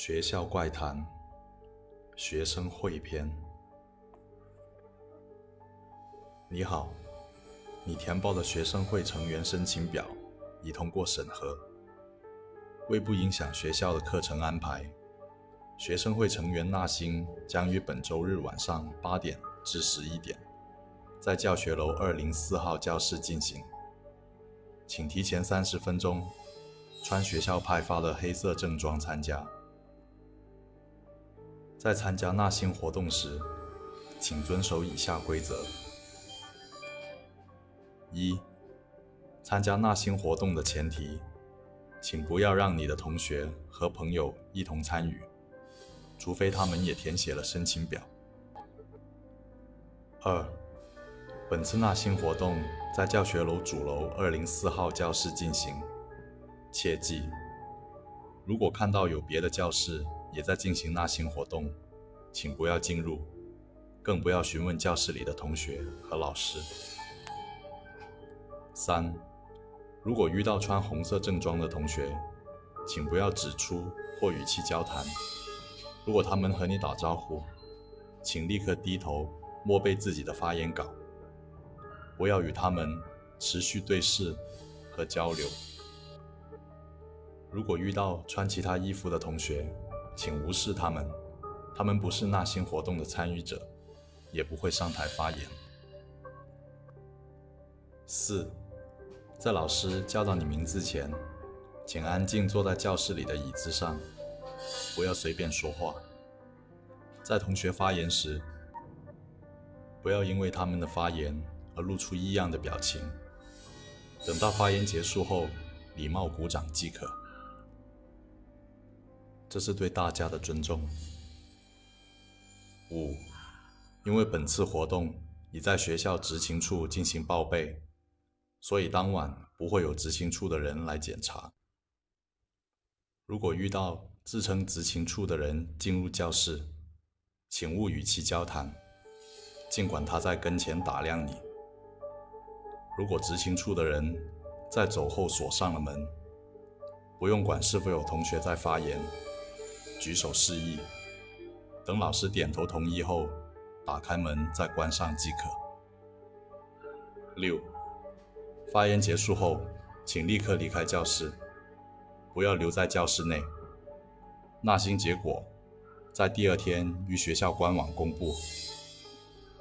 学校怪谈，学生会篇。你好，你填报的学生会成员申请表已通过审核。为不影响学校的课程安排，学生会成员纳新将于本周日晚上八点至十一点，在教学楼二零四号教室进行。请提前三十分钟，穿学校派发的黑色正装参加。在参加纳新活动时，请遵守以下规则：一、参加纳新活动的前提，请不要让你的同学和朋友一同参与，除非他们也填写了申请表。二、本次纳新活动在教学楼主楼二零四号教室进行，切记，如果看到有别的教室也在进行纳新活动，请不要进入，更不要询问教室里的同学和老师。三、如果遇到穿红色正装的同学，请不要指出或语气交谈。如果他们和你打招呼，请立刻低头默背自己的发言稿。不要与他们持续对视和交流。如果遇到穿其他衣服的同学，请无视他们，他们不是纳新活动的参与者，也不会上台发言。四，在老师叫到你名字前，请安静坐在教室里的椅子上，不要随便说话。在同学发言时，不要因为他们的发言。而露出异样的表情。等到发言结束后，礼貌鼓掌即可。这是对大家的尊重。五，因为本次活动已在学校执勤处进行报备，所以当晚不会有执勤处的人来检查。如果遇到自称执勤处的人进入教室，请勿与其交谈，尽管他在跟前打量你。如果执勤处的人在走后锁上了门，不用管是否有同学在发言，举手示意，等老师点头同意后，打开门再关上即可。六，发言结束后，请立刻离开教室，不要留在教室内。纳新结果在第二天于学校官网公布。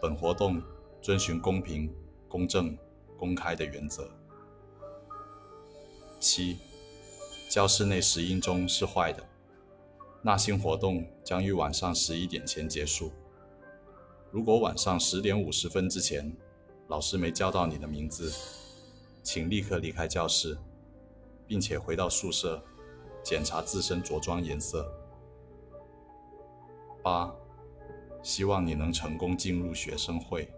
本活动遵循公平、公正。公开的原则。七，教室内石英钟是坏的。纳新活动将于晚上十一点前结束。如果晚上十点五十分之前，老师没叫到你的名字，请立刻离开教室，并且回到宿舍检查自身着装颜色。八，希望你能成功进入学生会。